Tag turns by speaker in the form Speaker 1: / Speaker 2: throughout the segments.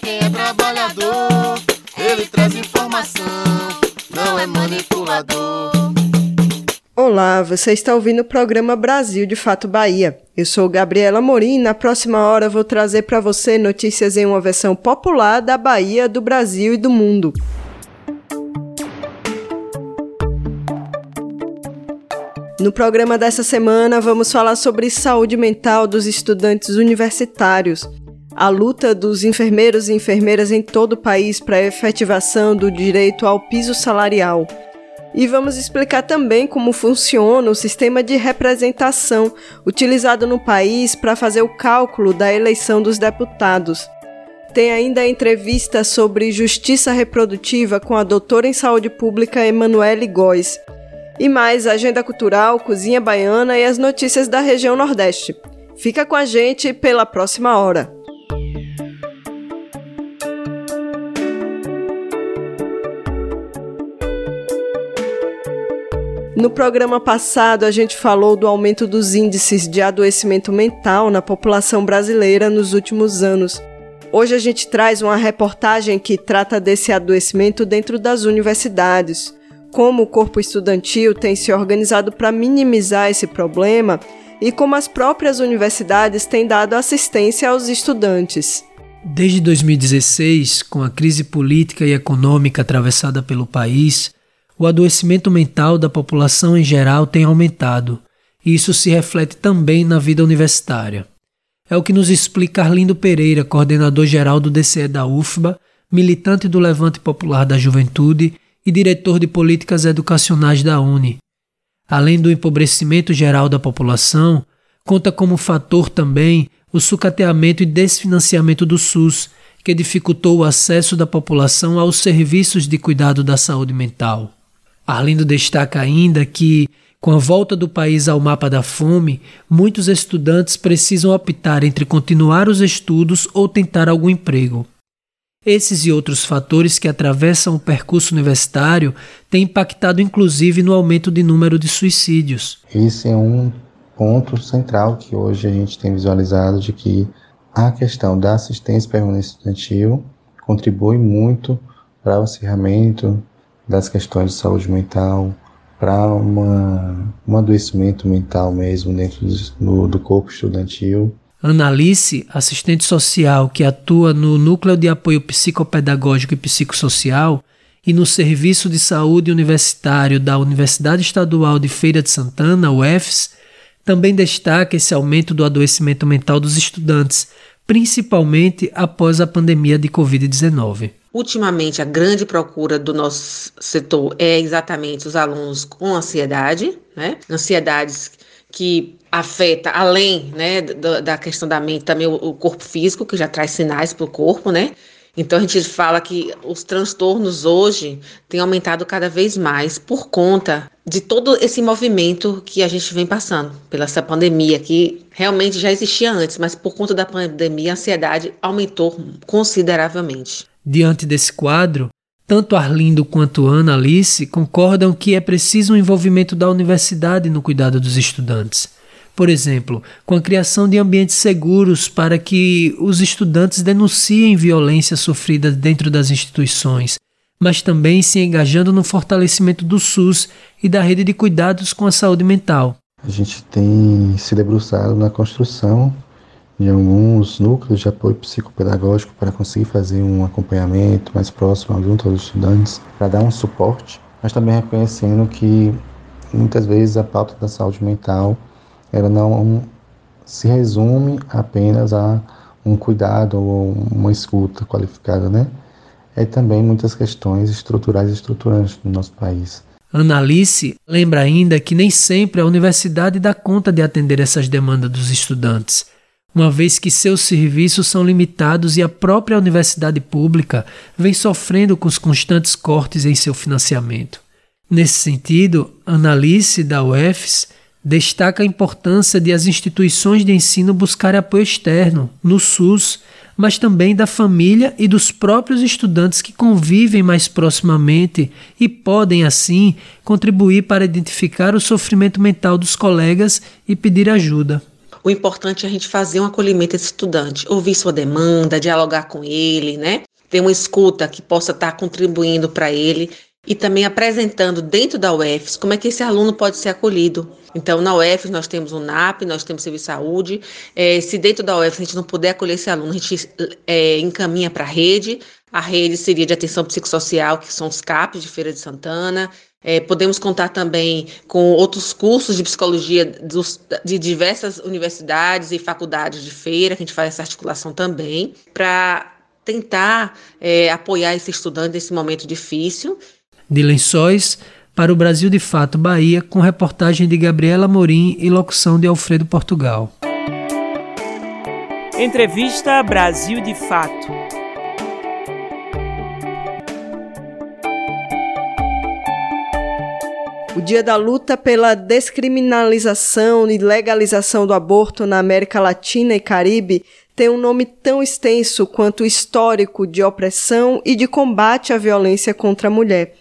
Speaker 1: quem é trabalhador, ele traz informação, não é manipulador.
Speaker 2: Olá, você está ouvindo o programa Brasil de Fato Bahia. Eu sou Gabriela Morim e na próxima hora vou trazer para você notícias em uma versão popular da Bahia, do Brasil e do mundo. No programa dessa semana, vamos falar sobre saúde mental dos estudantes universitários, a luta dos enfermeiros e enfermeiras em todo o país para a efetivação do direito ao piso salarial e vamos explicar também como funciona o sistema de representação utilizado no país para fazer o cálculo da eleição dos deputados. Tem ainda a entrevista sobre justiça reprodutiva com a doutora em saúde pública Emanuele Góes. E mais agenda cultural, cozinha baiana e as notícias da região Nordeste. Fica com a gente pela próxima hora. No programa passado, a gente falou do aumento dos índices de adoecimento mental na população brasileira nos últimos anos. Hoje a gente traz uma reportagem que trata desse adoecimento dentro das universidades, como o corpo estudantil tem se organizado para minimizar esse problema e como as próprias universidades têm dado assistência aos estudantes.
Speaker 3: Desde 2016, com a crise política e econômica atravessada pelo país, o adoecimento mental da população em geral tem aumentado, e isso se reflete também na vida universitária. É o que nos explica Arlindo Pereira, coordenador geral do DCE da UFBA, militante do Levante Popular da Juventude e diretor de políticas educacionais da UNE. Além do empobrecimento geral da população, conta como fator também o sucateamento e desfinanciamento do SUS, que dificultou o acesso da população aos serviços de cuidado da saúde mental. Arlindo destaca ainda que, com a volta do país ao mapa da fome, muitos estudantes precisam optar entre continuar os estudos ou tentar algum emprego. Esses e outros fatores que atravessam o percurso universitário têm impactado inclusive no aumento de número de suicídios.
Speaker 4: Esse é um ponto central que hoje a gente tem visualizado de que a questão da assistência permanente estudantil contribui muito para o acirramento das questões de saúde mental para um adoecimento mental mesmo dentro do, do corpo estudantil.
Speaker 3: Analice, assistente social que atua no Núcleo de Apoio Psicopedagógico e Psicossocial e no Serviço de Saúde Universitário da Universidade Estadual de Feira de Santana, UFS, também destaca esse aumento do adoecimento mental dos estudantes, principalmente após a pandemia de Covid-19.
Speaker 5: Ultimamente, a grande procura do nosso setor é exatamente os alunos com ansiedade, né? Ansiedades que afeta, além né, da, questão da mente, também o, o corpo físico, que já traz sinais para o corpo, né? Então a gente fala que os transtornos hoje têm aumentado cada vez mais por conta de todo esse movimento que a gente vem passando pela essa pandemia que realmente já existia antes, mas por conta da pandemia a ansiedade aumentou consideravelmente.
Speaker 3: Diante desse quadro, tanto Arlindo quanto Ana Alice concordam que é preciso um envolvimento da universidade no cuidado dos estudantes. Por exemplo, com a criação de ambientes seguros para que os estudantes denunciem violência sofrida dentro das instituições, mas também se engajando no fortalecimento do SUS e da rede de cuidados com a saúde mental.
Speaker 4: A gente tem se debruçado na construção de alguns núcleos de apoio psicopedagógico para conseguir fazer um acompanhamento mais próximo junto aos estudantes, para dar um suporte, mas também reconhecendo que muitas vezes a pauta da saúde mental ela não se resume apenas a um cuidado ou uma escuta qualificada, né? É também muitas questões estruturais e estruturantes no nosso país.
Speaker 3: Analice lembra ainda que nem sempre a universidade dá conta de atender essas demandas dos estudantes uma vez que seus serviços são limitados e a própria universidade pública vem sofrendo com os constantes cortes em seu financiamento. Nesse sentido, Analice da UFS destaca a importância de as instituições de ensino buscarem apoio externo, no SUS, mas também da família e dos próprios estudantes que convivem mais proximamente e podem, assim, contribuir para identificar o sofrimento mental dos colegas e pedir ajuda.
Speaker 5: O importante é a gente fazer um acolhimento desse estudante, ouvir sua demanda, dialogar com ele, né? Ter uma escuta que possa estar contribuindo para ele e também apresentando dentro da UFS como é que esse aluno pode ser acolhido. Então, na UFS nós temos o NAP, nós temos o Serviço de Saúde. É, se dentro da UFS a gente não puder acolher esse aluno, a gente é, encaminha para a rede. A rede seria de atenção psicossocial, que são os CAPs de Feira de Santana. É, podemos contar também com outros cursos de psicologia dos, de diversas universidades e faculdades de feira, que a gente faz essa articulação também, para tentar é, apoiar esse estudante nesse momento difícil
Speaker 3: de Lençóis para o Brasil de Fato Bahia, com reportagem de Gabriela Morim e locução de Alfredo Portugal.
Speaker 6: Entrevista Brasil de Fato.
Speaker 2: O Dia da Luta pela Descriminalização e Legalização do Aborto na América Latina e Caribe tem um nome tão extenso quanto histórico de opressão e de combate à violência contra a mulher.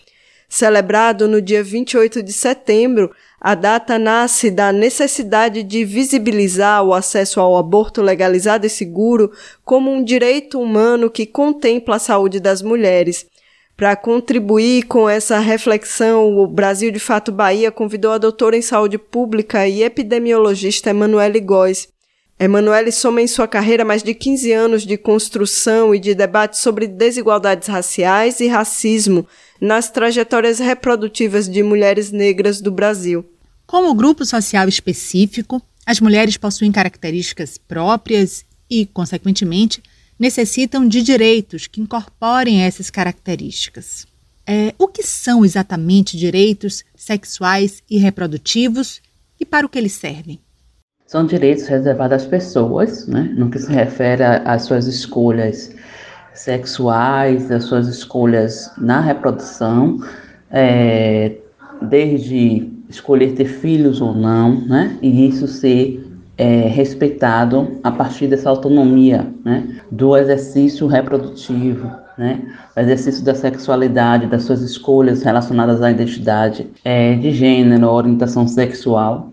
Speaker 2: Celebrado no dia 28 de setembro, a data nasce da necessidade de visibilizar o acesso ao aborto legalizado e seguro como um direito humano que contempla a saúde das mulheres. Para contribuir com essa reflexão, o Brasil de Fato Bahia convidou a doutora em saúde pública e epidemiologista Emanuele Góes. Emanuele soma em sua carreira mais de 15 anos de construção e de debate sobre desigualdades raciais e racismo, nas trajetórias reprodutivas de mulheres negras do Brasil.
Speaker 7: Como grupo social específico, as mulheres possuem características próprias e, consequentemente, necessitam de direitos que incorporem essas características. É, o que são exatamente direitos sexuais e reprodutivos e para o que eles servem?
Speaker 8: São direitos reservados às pessoas, né, no que se refere às suas escolhas sexuais, as suas escolhas na reprodução, é, desde escolher ter filhos ou não, né? E isso ser é, respeitado a partir dessa autonomia, né? Do exercício reprodutivo, né? O exercício da sexualidade, das suas escolhas relacionadas à identidade é, de gênero, orientação sexual,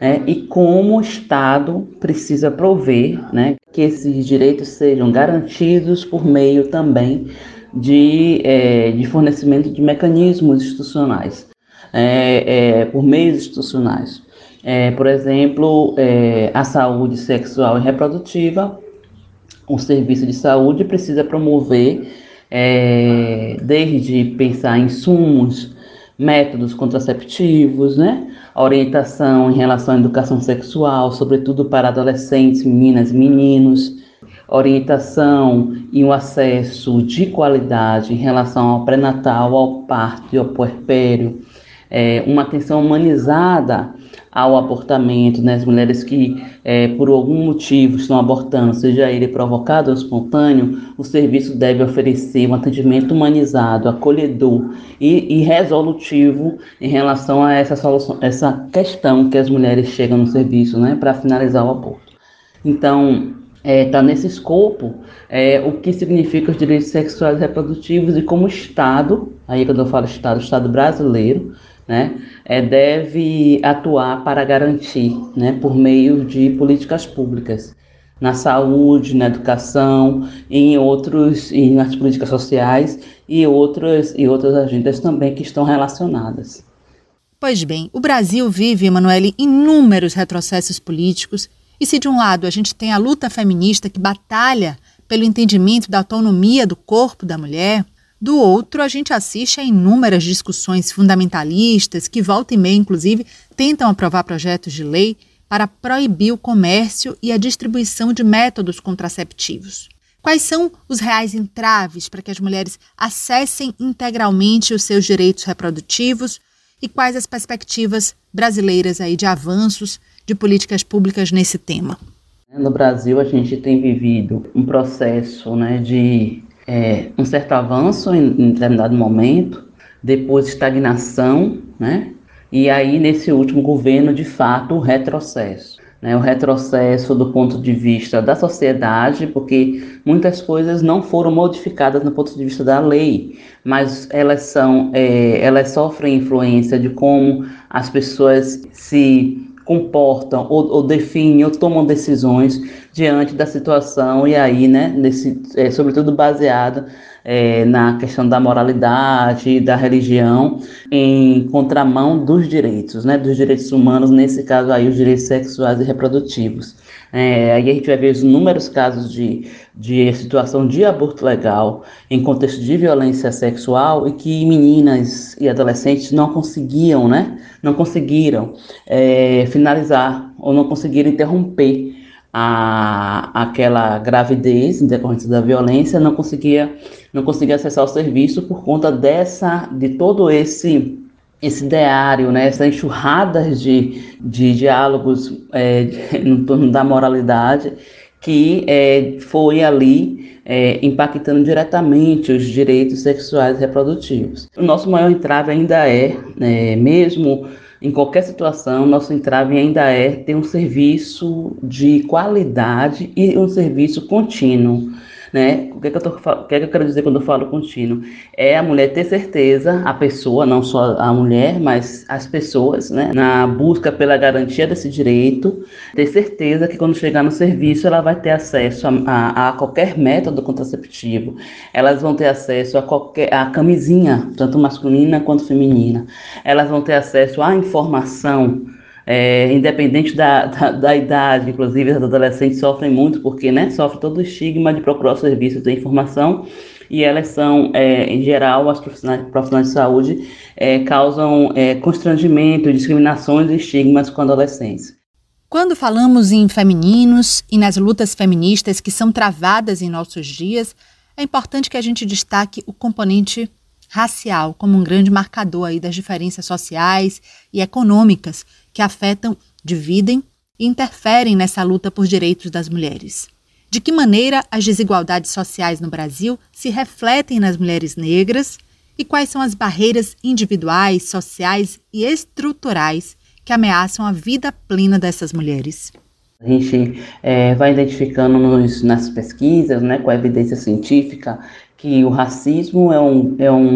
Speaker 8: né? e como o Estado precisa prover né, que esses direitos sejam garantidos por meio também de, é, de fornecimento de mecanismos institucionais, é, é, por meios institucionais. É, por exemplo, é, a saúde sexual e reprodutiva, o serviço de saúde precisa promover, é, desde pensar em insumos, métodos contraceptivos, né? Orientação em relação à educação sexual, sobretudo para adolescentes, meninas e meninos, orientação e um acesso de qualidade em relação ao pré-natal, ao parto e ao puerpério, é, uma atenção humanizada ao abortamento, né? As mulheres que, é, por algum motivo, estão abortando, seja ele provocado ou espontâneo, o serviço deve oferecer um atendimento humanizado, acolhedor e, e resolutivo em relação a essa, solução, essa questão que as mulheres chegam no serviço, né? Para finalizar o aborto. Então, está é, tá nesse escopo é, o que significa os direitos sexuais e reprodutivos e como Estado, aí quando eu falo Estado, Estado brasileiro, né, é, deve atuar para garantir, né, por meio de políticas públicas, na saúde, na educação, em outros, e nas políticas sociais e outras, e outras agendas também que estão relacionadas.
Speaker 7: Pois bem, o Brasil vive, Emanuele, inúmeros retrocessos políticos, e se de um lado a gente tem a luta feminista que batalha pelo entendimento da autonomia do corpo da mulher, do outro, a gente assiste a inúmeras discussões fundamentalistas que, volta e meia, inclusive, tentam aprovar projetos de lei para proibir o comércio e a distribuição de métodos contraceptivos. Quais são os reais entraves para que as mulheres acessem integralmente os seus direitos reprodutivos e quais as perspectivas brasileiras aí de avanços de políticas públicas nesse tema?
Speaker 8: No Brasil, a gente tem vivido um processo né, de é, um certo avanço em, em determinado momento, depois estagnação, né? E aí, nesse último governo, de fato, o retrocesso. Né? O retrocesso do ponto de vista da sociedade, porque muitas coisas não foram modificadas no ponto de vista da lei, mas elas são, é, elas sofrem influência de como as pessoas se comportam ou, ou, definem ou tomam decisões diante da situação e aí, né, nesse, é, sobretudo baseado é, na questão da moralidade, da religião, em contramão dos direitos, né, dos direitos humanos, nesse caso aí os direitos sexuais e reprodutivos. É, aí a gente vai ver os inúmeros casos de, de situação de aborto legal em contexto de violência sexual e que meninas e adolescentes não conseguiam, né? Não conseguiram é, finalizar ou não conseguiram interromper a, aquela gravidez em decorrência da violência, não conseguia, não conseguia acessar o serviço por conta dessa, de todo esse esse diário, né, essa enxurrada de, de diálogos é, no torno da moralidade que é, foi ali é, impactando diretamente os direitos sexuais e reprodutivos. O nosso maior entrave ainda é, é mesmo em qualquer situação, nosso entrave ainda é ter um serviço de qualidade e um serviço contínuo né? O que, é que, eu tô, o que, é que eu quero dizer quando eu falo contínuo? É a mulher ter certeza, a pessoa, não só a mulher, mas as pessoas, né? Na busca pela garantia desse direito, ter certeza que quando chegar no serviço ela vai ter acesso a, a, a qualquer método contraceptivo, elas vão ter acesso a qualquer a camisinha, tanto masculina quanto feminina, elas vão ter acesso à informação é, independente da, da, da, idade, inclusive os adolescentes sofrem muito porque né, sofrem todo o estigma de procurar serviços de informação e elas são, é, em geral, as profissionais, profissionais de saúde é, causam é, constrangimento, discriminações e estigmas com adolescentes.
Speaker 7: Quando falamos em femininos e nas lutas feministas que são travadas em nossos dias, é importante que a gente destaque o componente racial como um grande marcador aí das diferenças sociais e econômicas que afetam, dividem e interferem nessa luta por direitos das mulheres. De que maneira as desigualdades sociais no Brasil se refletem nas mulheres negras e quais são as barreiras individuais, sociais e estruturais que ameaçam a vida plena dessas mulheres?
Speaker 8: A gente é, vai identificando nos, nas pesquisas, né, com a evidência científica, que o racismo é um, é um,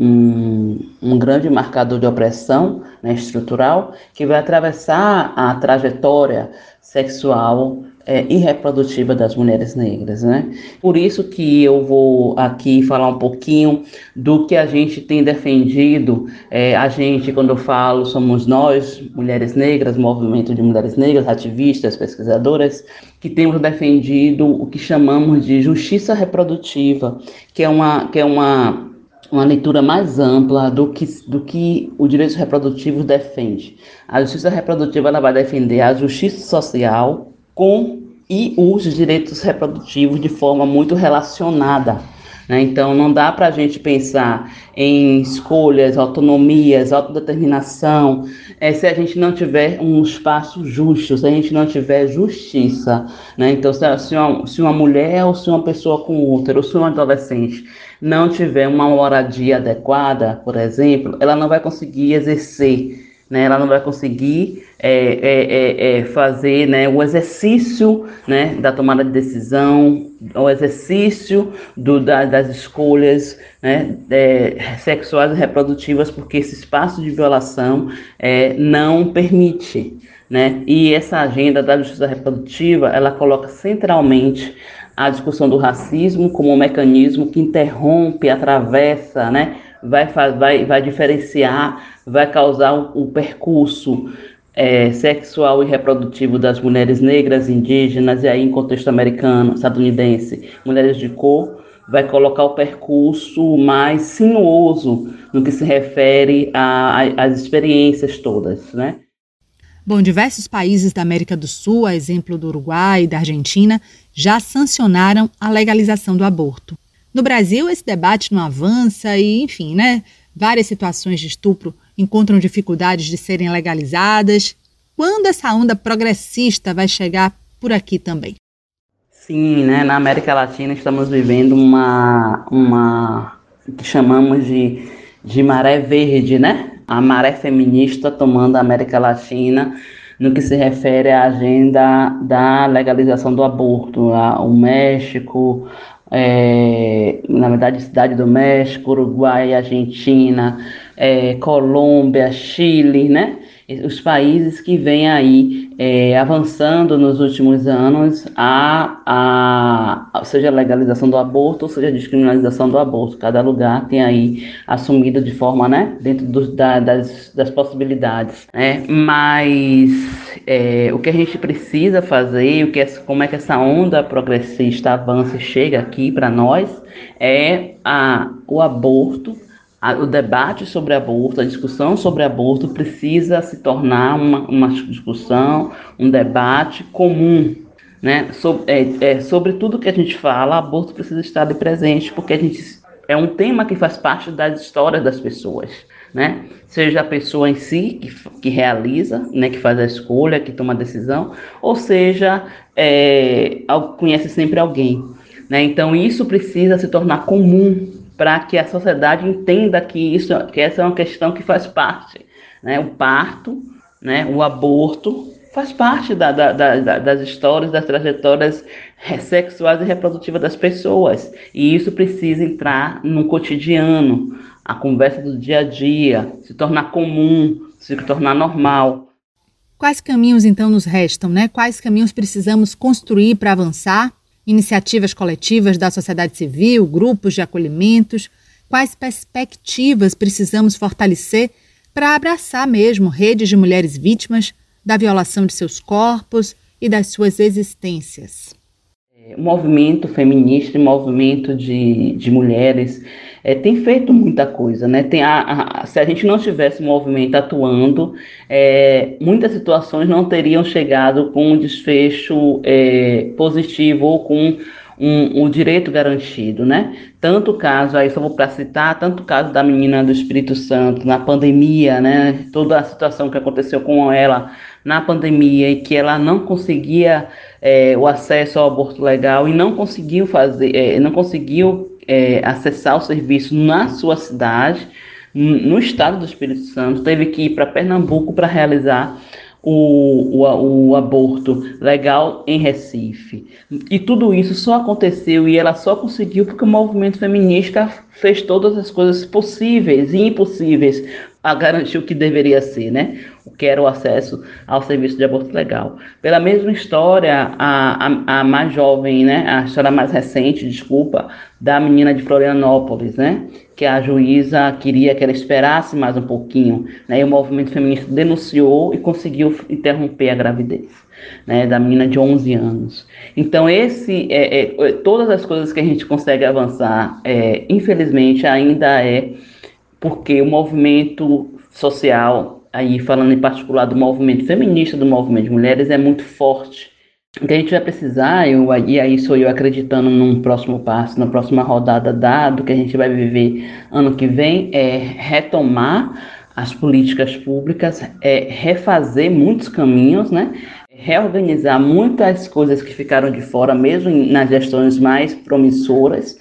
Speaker 8: um, um grande marcador de opressão né, estrutural que vai atravessar a trajetória sexual é, e reprodutiva das mulheres negras, né? Por isso que eu vou aqui falar um pouquinho do que a gente tem defendido. É, a gente, quando eu falo, somos nós, mulheres negras, movimento de mulheres negras, ativistas, pesquisadoras, que temos defendido o que chamamos de justiça reprodutiva, que é uma, que é uma uma leitura mais ampla do que, do que o direito reprodutivo defende. A justiça reprodutiva ela vai defender a justiça social com e os direitos reprodutivos de forma muito relacionada. Né? Então, não dá para a gente pensar em escolhas, autonomias, autodeterminação, é, se a gente não tiver um espaço justo, se a gente não tiver justiça. Né? Então, se uma, se uma mulher ou se uma pessoa com outra, ou se um adolescente não tiver uma moradia adequada, por exemplo, ela não vai conseguir exercer né, ela não vai conseguir é, é, é, é, fazer né, o exercício né, da tomada de decisão, o exercício do, da, das escolhas né, é, sexuais e reprodutivas, porque esse espaço de violação é, não permite. Né? E essa agenda da justiça reprodutiva, ela coloca centralmente a discussão do racismo como um mecanismo que interrompe, atravessa, né, vai, vai, vai diferenciar, vai causar o um, um percurso é, sexual e reprodutivo das mulheres negras, indígenas e aí em contexto americano, estadunidense, mulheres de cor, vai colocar o percurso mais sinuoso no que se refere às experiências todas, né?
Speaker 7: Bom, diversos países da América do Sul, a exemplo do Uruguai e da Argentina, já sancionaram a legalização do aborto. No Brasil, esse debate não avança e, enfim, né? Várias situações de estupro encontram dificuldades de serem legalizadas. Quando essa onda progressista vai chegar por aqui também.
Speaker 8: Sim, né? Na América Latina estamos vivendo uma, uma que chamamos de, de maré verde, né? A maré feminista tomando a América Latina no que se refere à agenda da legalização do aborto. O México, é, na verdade, Cidade do México, Uruguai, Argentina, é, Colômbia, Chile, né? Os países que vêm aí é, avançando nos últimos anos, a, a, seja a legalização do aborto, ou seja a descriminalização do aborto. Cada lugar tem aí assumido de forma, né, dentro dos, da, das, das possibilidades. Né? Mas é, o que a gente precisa fazer, o que é, como é que essa onda progressista avança e chega aqui para nós, é a, o aborto o debate sobre aborto, a discussão sobre aborto precisa se tornar uma, uma discussão, um debate comum. Né? É, é, sobre tudo que a gente fala, aborto precisa estar de presente, porque a gente, é um tema que faz parte das histórias das pessoas. Né? Seja a pessoa em si que, que realiza, né, que faz a escolha, que toma a decisão, ou seja, é, conhece sempre alguém. Né? Então isso precisa se tornar comum para que a sociedade entenda que isso, que essa é uma questão que faz parte, né? O parto, né? O aborto faz parte da, da, da, das histórias, das trajetórias sexuais e reprodutivas das pessoas, e isso precisa entrar no cotidiano, a conversa do dia a dia, se tornar comum, se tornar normal.
Speaker 7: Quais caminhos então nos restam, né? Quais caminhos precisamos construir para avançar? Iniciativas coletivas da sociedade civil, grupos de acolhimentos? Quais perspectivas precisamos fortalecer para abraçar mesmo redes de mulheres vítimas da violação de seus corpos e das suas existências?
Speaker 8: O movimento feminista, o movimento de, de mulheres é, tem feito muita coisa, né? Tem a, a, se a gente não tivesse movimento atuando, é, muitas situações não teriam chegado com um desfecho é, positivo ou com um, um, direito garantido, né? Tanto caso, aí só vou para citar, tanto caso da menina do Espírito Santo na pandemia, né? Toda a situação que aconteceu com ela na pandemia e que ela não conseguia é, o acesso ao aborto legal e não conseguiu fazer, é, não conseguiu é, acessar o serviço na sua cidade, no estado do Espírito Santo, teve que ir para Pernambuco para realizar o, o, o, aborto legal em Recife. E tudo isso só aconteceu e ela só conseguiu porque o movimento feminista fez todas as coisas possíveis e impossíveis a garantir o que deveria ser, né? O que era o acesso ao serviço de aborto legal. Pela mesma história, a, a, a mais jovem, né? A história mais recente, desculpa, da menina de Florianópolis, né? Que a juíza queria que ela esperasse mais um pouquinho, né? E o movimento feminista denunciou e conseguiu interromper a gravidez. Né, da menina de 11 anos. Então, esse, é, é, todas as coisas que a gente consegue avançar, é, infelizmente, ainda é porque o movimento social, aí falando em particular do movimento feminista, do movimento de mulheres, é muito forte. O que a gente vai precisar, eu, e aí sou eu acreditando num próximo passo, na próxima rodada dado que a gente vai viver ano que vem, é retomar as políticas públicas, é refazer muitos caminhos, né? reorganizar muitas coisas que ficaram de fora, mesmo nas gestões mais promissoras,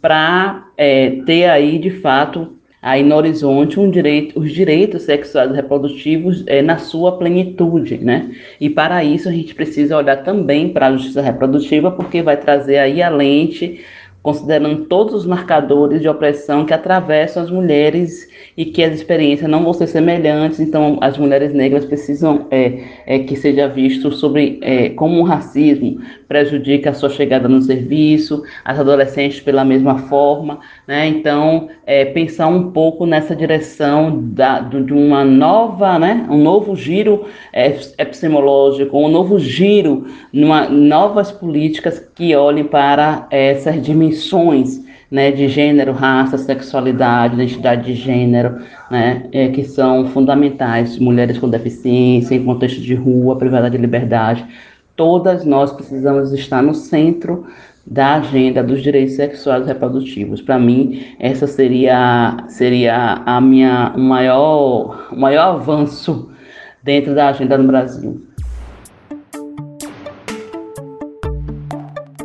Speaker 8: para é, ter aí de fato aí no horizonte um direito, os direitos sexuais e reprodutivos é, na sua plenitude, né? E para isso a gente precisa olhar também para a justiça reprodutiva, porque vai trazer aí a lente considerando todos os marcadores de opressão que atravessam as mulheres e que as experiências não vão ser semelhantes, então as mulheres negras precisam é, é que seja visto sobre é, como o racismo prejudica a sua chegada no serviço, as adolescentes pela mesma forma, né? Então é, pensar um pouco nessa direção da, de uma nova, né? Um novo giro é, epistemológico, um novo giro, numa, novas políticas que olhem para essas dimensões né, de gênero, raça, sexualidade, identidade de gênero, né, é, que são fundamentais. Mulheres com deficiência, em contexto de rua, privada de liberdade. Todas nós precisamos estar no centro da agenda dos direitos sexuais e reprodutivos. Para mim, essa seria, seria a minha, maior, o maior avanço dentro da agenda no Brasil.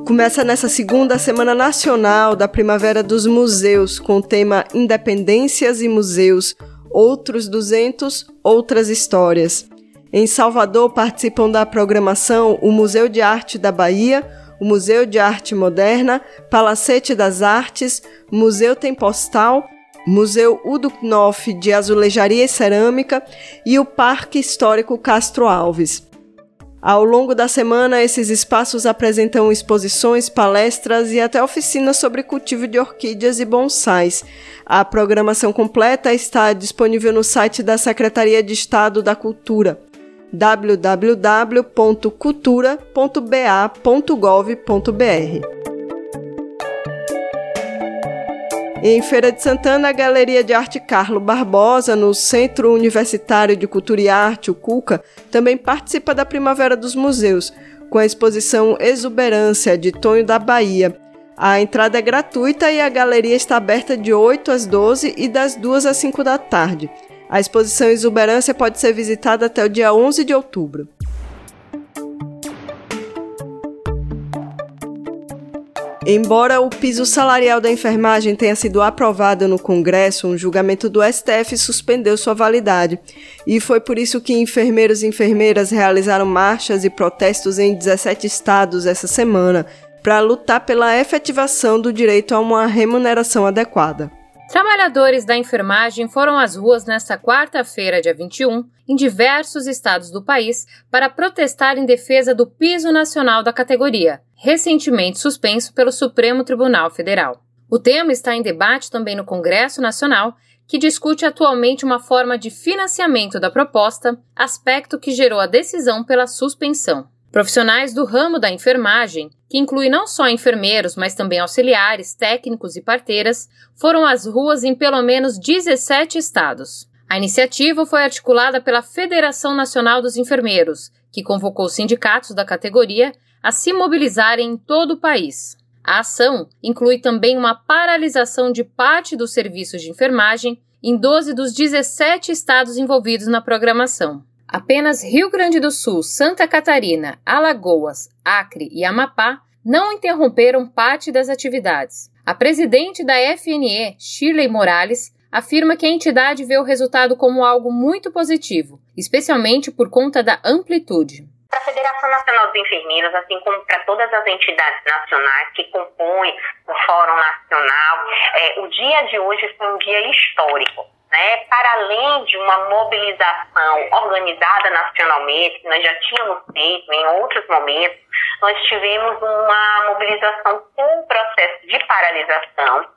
Speaker 2: Começa nessa segunda Semana Nacional da Primavera dos Museus, com o tema Independências e Museus, Outros 200, Outras Histórias. Em Salvador participam da programação o Museu de Arte da Bahia, o Museu de Arte Moderna, Palacete das Artes, Museu Tempostal, Museu Udo Knopf de Azulejaria e Cerâmica e o Parque Histórico Castro Alves. Ao longo da semana, esses espaços apresentam exposições, palestras e até oficinas sobre cultivo de orquídeas e bonsais. A programação completa está disponível no site da Secretaria de Estado da Cultura www.cultura.ba.gov.br. Em Feira de Santana, a Galeria de Arte Carlo Barbosa, no Centro Universitário de Cultura e Arte, o CUCA, também participa da Primavera dos Museus, com a exposição Exuberância de Tonho da Bahia. A entrada é gratuita e a galeria está aberta de 8 às 12 e das 2 às 5 da tarde. A exposição Exuberância pode ser visitada até o dia 11 de outubro. Embora o piso salarial da enfermagem tenha sido aprovado no Congresso, um julgamento do STF suspendeu sua validade. E foi por isso que enfermeiros e enfermeiras realizaram marchas e protestos em 17 estados essa semana para lutar pela efetivação do direito a uma remuneração adequada.
Speaker 9: Trabalhadores da enfermagem foram às ruas nesta quarta-feira, dia 21, em diversos estados do país para protestar em defesa do piso nacional da categoria, recentemente suspenso pelo Supremo Tribunal Federal. O tema está em debate também no Congresso Nacional, que discute atualmente uma forma de financiamento da proposta, aspecto que gerou a decisão pela suspensão. Profissionais do ramo da enfermagem, que inclui não só enfermeiros, mas também auxiliares, técnicos e parteiras, foram às ruas em pelo menos 17 estados. A iniciativa foi articulada pela Federação Nacional dos Enfermeiros, que convocou sindicatos da categoria a se mobilizarem em todo o país. A ação inclui também uma paralisação de parte dos serviços de enfermagem em 12 dos 17 estados envolvidos na programação. Apenas Rio Grande do Sul, Santa Catarina, Alagoas, Acre e Amapá não interromperam parte das atividades. A presidente da FNE, Shirley Morales, afirma que a entidade vê o resultado como algo muito positivo, especialmente por conta da amplitude.
Speaker 10: Para a Federação Nacional dos Enfermeiros, assim como para todas as entidades nacionais que compõem o Fórum Nacional, é, o dia de hoje foi um dia histórico né, para além de uma mobilização organizada nacionalmente, que nós já tínhamos feito em outros momentos, nós tivemos uma mobilização com o processo de paralisação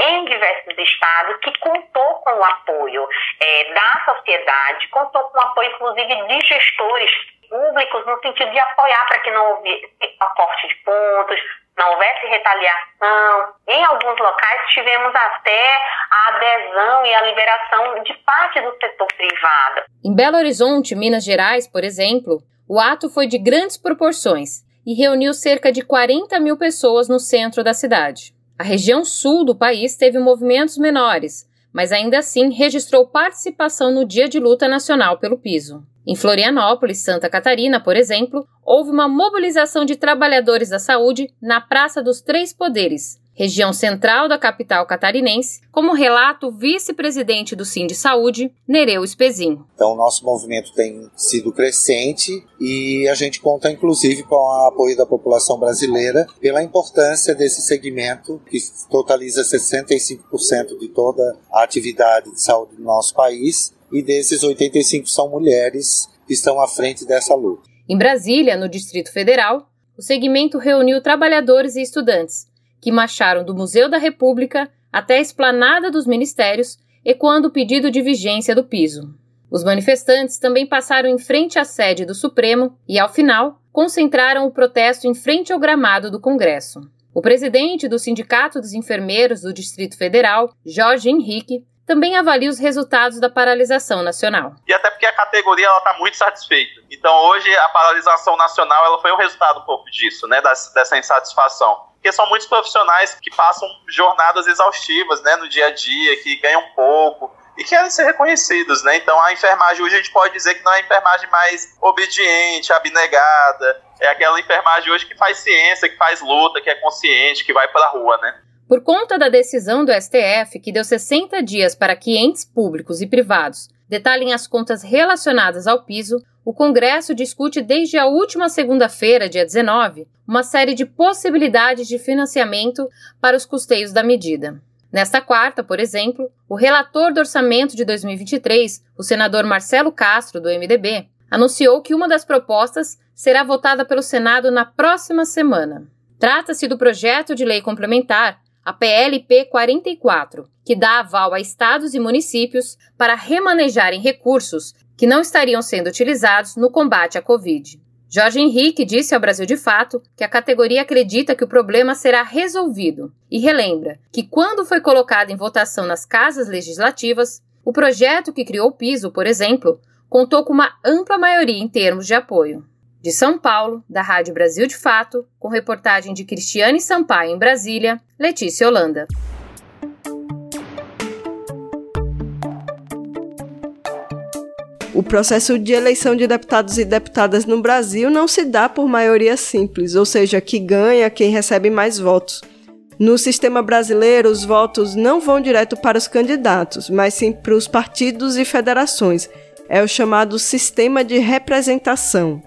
Speaker 10: em diversos estados que contou com o apoio é, da sociedade, contou com o apoio, inclusive, de gestores públicos no sentido de apoiar para que não houvesse corte de pontos, não houvesse retaliação. Em alguns locais tivemos até a adesão e a liberação de parte do setor privado.
Speaker 9: Em Belo Horizonte, Minas Gerais, por exemplo, o ato foi de grandes proporções e reuniu cerca de 40 mil pessoas no centro da cidade. A região sul do país teve movimentos menores, mas ainda assim registrou participação no Dia de Luta Nacional pelo Piso. Em Florianópolis, Santa Catarina, por exemplo, houve uma mobilização de trabalhadores da saúde na Praça dos Três Poderes, região central da capital catarinense, como relata o vice-presidente do Sim de Saúde, Nereu Espezin.
Speaker 11: Então, nosso movimento tem sido crescente e a gente conta, inclusive, com o apoio da população brasileira pela importância desse segmento, que totaliza 65% de toda a atividade de saúde do nosso país e desses 85 são mulheres que estão à frente dessa luta.
Speaker 9: Em Brasília, no Distrito Federal, o segmento reuniu trabalhadores e estudantes que marcharam do Museu da República até a esplanada dos ministérios, ecoando o pedido de vigência do piso. Os manifestantes também passaram em frente à sede do Supremo e, ao final, concentraram o protesto em frente ao gramado do Congresso. O presidente do Sindicato dos Enfermeiros do Distrito Federal, Jorge Henrique, também avalia os resultados da paralisação nacional.
Speaker 12: E até porque a categoria está muito satisfeita. Então hoje a paralisação nacional ela foi um resultado um pouco disso, né, dessa insatisfação. Porque são muitos profissionais que passam jornadas exaustivas né, no dia a dia, que ganham pouco, e querem ser reconhecidos, né? Então a enfermagem hoje a gente pode dizer que não é a enfermagem mais obediente, abnegada, é aquela enfermagem hoje que faz ciência, que faz luta, que é consciente, que vai para a rua, né?
Speaker 9: Por conta da decisão do STF, que deu 60 dias para que entes públicos e privados detalhem as contas relacionadas ao piso, o Congresso discute desde a última segunda-feira, dia 19, uma série de possibilidades de financiamento para os custeios da medida. Nesta quarta, por exemplo, o relator do orçamento de 2023, o senador Marcelo Castro, do MDB, anunciou que uma das propostas será votada pelo Senado na próxima semana. Trata-se do projeto de lei complementar, a PLP 44, que dá aval a estados e municípios para remanejarem recursos que não estariam sendo utilizados no combate à Covid. Jorge Henrique disse ao Brasil de Fato que a categoria acredita que o problema será resolvido e relembra que, quando foi colocado em votação nas casas legislativas, o projeto que criou o piso, por exemplo, contou com uma ampla maioria em termos de apoio. De São Paulo, da Rádio Brasil de Fato, com reportagem de Cristiane Sampaio em Brasília, Letícia Holanda.
Speaker 2: O processo de eleição de deputados e deputadas no Brasil não se dá por maioria simples, ou seja, que ganha quem recebe mais votos. No sistema brasileiro, os votos não vão direto para os candidatos, mas sim para os partidos e federações. É o chamado sistema de representação.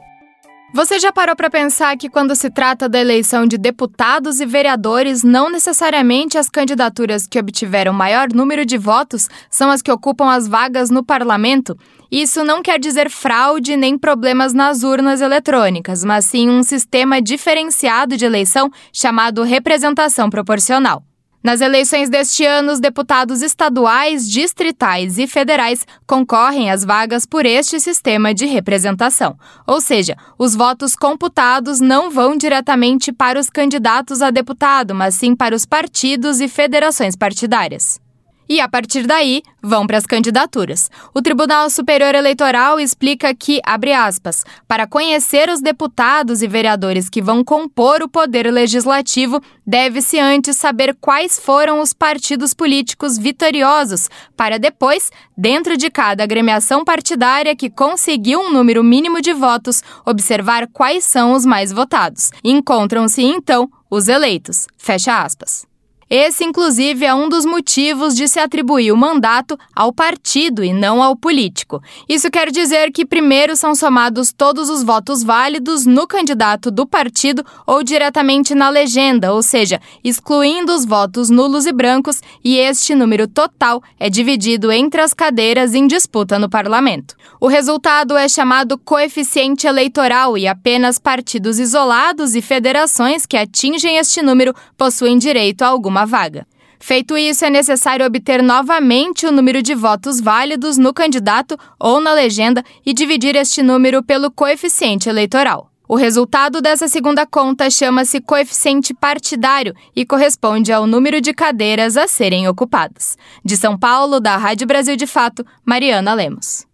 Speaker 13: Você já parou para pensar que quando se trata da eleição de deputados e vereadores, não necessariamente as candidaturas que obtiveram maior número de votos são as que ocupam as vagas no parlamento? Isso não quer dizer fraude nem problemas nas urnas eletrônicas, mas sim um sistema diferenciado de eleição chamado representação proporcional. Nas eleições deste ano, os deputados estaduais, distritais e federais concorrem às vagas por este sistema de representação. Ou seja, os votos computados não vão diretamente para os candidatos a deputado, mas sim para os partidos e federações partidárias. E a partir daí, vão para as candidaturas. O Tribunal Superior Eleitoral explica que, abre aspas, para conhecer os deputados e vereadores que vão compor o poder legislativo, deve-se antes saber quais foram os partidos políticos vitoriosos, para depois, dentro de cada agremiação partidária que conseguiu um número mínimo de votos, observar quais são os mais votados. Encontram-se, então, os eleitos. Fecha aspas. Esse, inclusive, é um dos motivos de se atribuir o mandato ao partido e não ao político. Isso quer dizer que primeiro são somados todos os votos válidos no candidato do partido ou diretamente na legenda, ou seja, excluindo os votos nulos e brancos, e este número total é dividido entre as cadeiras em disputa no parlamento. O resultado é chamado coeficiente eleitoral e apenas partidos isolados e federações que atingem este número possuem direito a alguma vaga. Feito isso, é necessário obter novamente o número de votos válidos no candidato ou na legenda e dividir este número pelo coeficiente eleitoral. O resultado dessa segunda conta chama-se coeficiente partidário e corresponde ao número de cadeiras a serem ocupadas. De São Paulo, da Rádio Brasil de Fato, Mariana Lemos.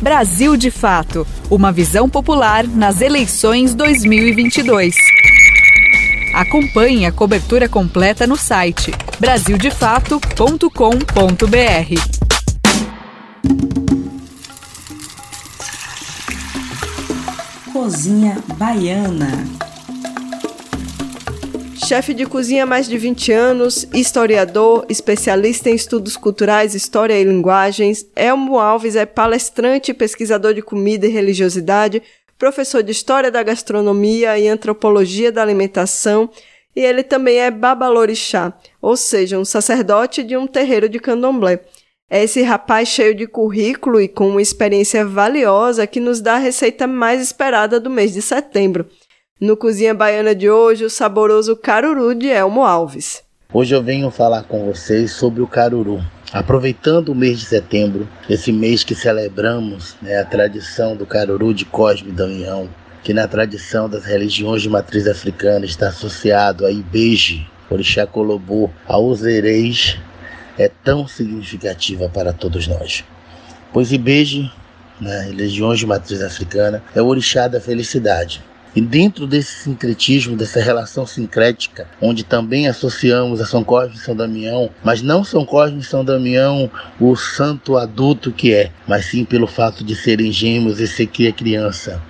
Speaker 14: Brasil de Fato Uma visão popular nas eleições 2022. Acompanhe a cobertura completa no site brasildefato.com.br.
Speaker 15: Cozinha Baiana.
Speaker 2: Chefe de cozinha há mais de 20 anos, historiador, especialista em estudos culturais, história e linguagens, Elmo Alves é palestrante e pesquisador de comida e religiosidade, professor de História da Gastronomia e Antropologia da Alimentação, e ele também é babalorixá, ou seja, um sacerdote de um terreiro de candomblé. É esse rapaz cheio de currículo e com uma experiência valiosa que nos dá a receita mais esperada do mês de setembro. No Cozinha Baiana de hoje, o saboroso caruru de Elmo Alves.
Speaker 16: Hoje eu venho falar com vocês sobre o caruru, Aproveitando o mês de setembro, esse mês que celebramos né, a tradição do Caruru de Cosme e Damião, que na tradição das religiões de matriz africana está associado a Ibeje, Orixá Colobô, a Uzereis, é tão significativa para todos nós. Pois Ibeje, nas religiões de matriz africana, é o orixá da felicidade. E dentro desse sincretismo, dessa relação sincrética, onde também associamos a São Cosme e São Damião, mas não São Cosme e São Damião o santo adulto que é, mas sim pelo fato de serem gêmeos e ser criança.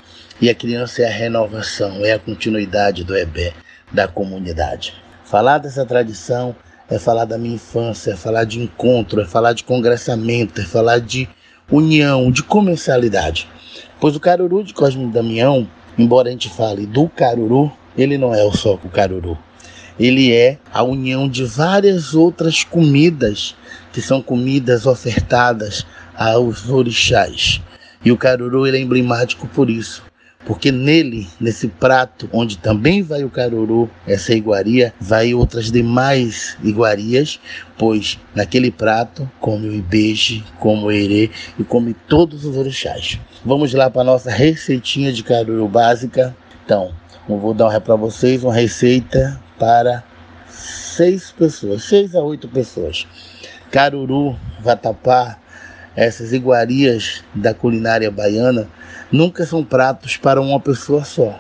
Speaker 16: E a criança é a renovação, é a continuidade do EBé, da comunidade. Falar dessa tradição é falar da minha infância, é falar de encontro, é falar de congressamento, é falar de união, de comensalidade. Pois o Caruru de Cosme e Damião embora a gente fale do caruru, ele não é só o caruru. Ele é a união de várias outras comidas que são comidas ofertadas aos orixás. E o caruru é emblemático por isso, porque nele, nesse prato, onde também vai o caruru, essa iguaria, vai outras demais iguarias, pois naquele prato come o ibeje, come o erê e come todos os orixás. Vamos lá para a nossa receitinha de caruru básica. Então, eu vou dar para vocês uma receita para seis pessoas, seis a oito pessoas. Caruru, vatapá, essas iguarias da culinária baiana nunca são pratos para uma pessoa só,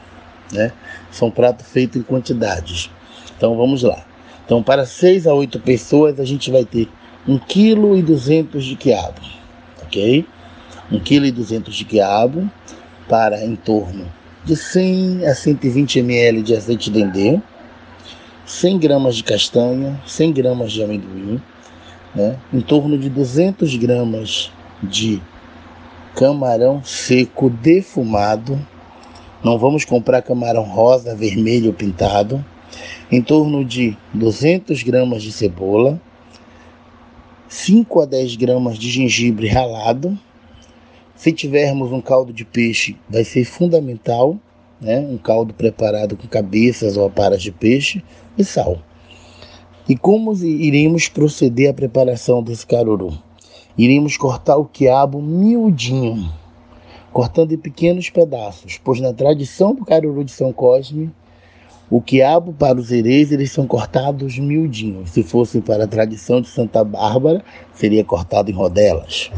Speaker 16: né? São pratos feitos em quantidades. Então vamos lá. Então para 6 a 8 pessoas a gente vai ter 1 kg 200 de quiabo, ok? 1 kg 200 de quiabo para em torno de 100 a 120 ml de azeite de dendê, 100 gramas de castanha, 100 gramas de amendoim, né? em torno de 200 gramas de camarão seco defumado. Não vamos comprar camarão rosa, vermelho pintado. Em torno de 200 gramas de cebola, 5 a 10 gramas de gengibre ralado. Se tivermos um caldo de peixe, vai ser fundamental, né? um caldo preparado com cabeças ou aparas de peixe e sal. E como iremos proceder à preparação desse caruru? Iremos cortar o quiabo miudinho, cortando em pequenos pedaços, pois na tradição do caruru de São Cosme, o quiabo para os herês eles são cortados miudinhos. Se fosse para a tradição de Santa Bárbara, seria cortado em rodelas.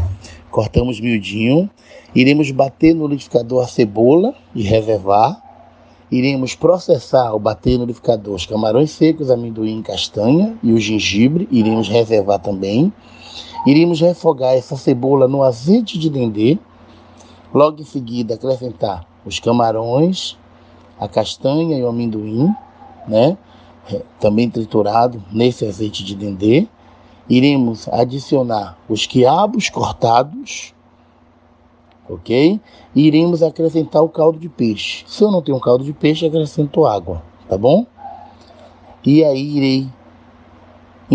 Speaker 16: Cortamos miudinho, iremos bater no liquidificador a cebola e reservar. Iremos processar ou bater no liquidificador os camarões secos, amendoim, castanha e o gengibre, iremos reservar também. Iríamos refogar essa cebola no azeite de dendê. Logo em seguida, acrescentar os camarões, a castanha e o amendoim, né? Também triturado nesse azeite de dendê. Iremos adicionar os quiabos cortados, ok? E iremos acrescentar o caldo de peixe. Se eu não tenho caldo de peixe, acrescento água, tá bom? E aí irei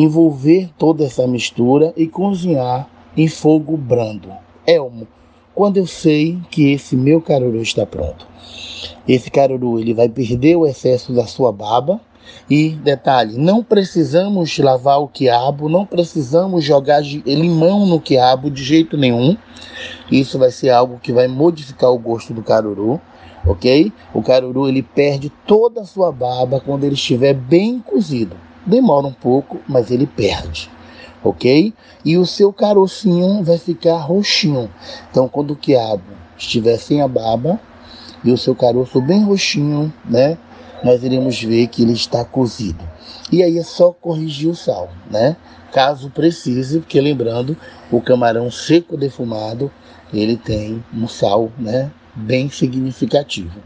Speaker 16: envolver toda essa mistura e cozinhar em fogo brando. Elmo, quando eu sei que esse meu caruru está pronto. Esse caruru ele vai perder o excesso da sua baba e detalhe, não precisamos lavar o quiabo, não precisamos jogar limão no quiabo de jeito nenhum. Isso vai ser algo que vai modificar o gosto do caruru, ok? O caruru ele perde toda a sua baba quando ele estiver bem cozido. Demora um pouco, mas ele perde, ok? E o seu carocinho vai ficar roxinho. Então, quando o quiabo estiver sem a baba e o seu caroço bem roxinho, né? Nós iremos ver que ele está cozido. E aí é só corrigir o sal, né? Caso precise, porque lembrando, o camarão seco defumado, ele tem um sal, né? Bem significativo.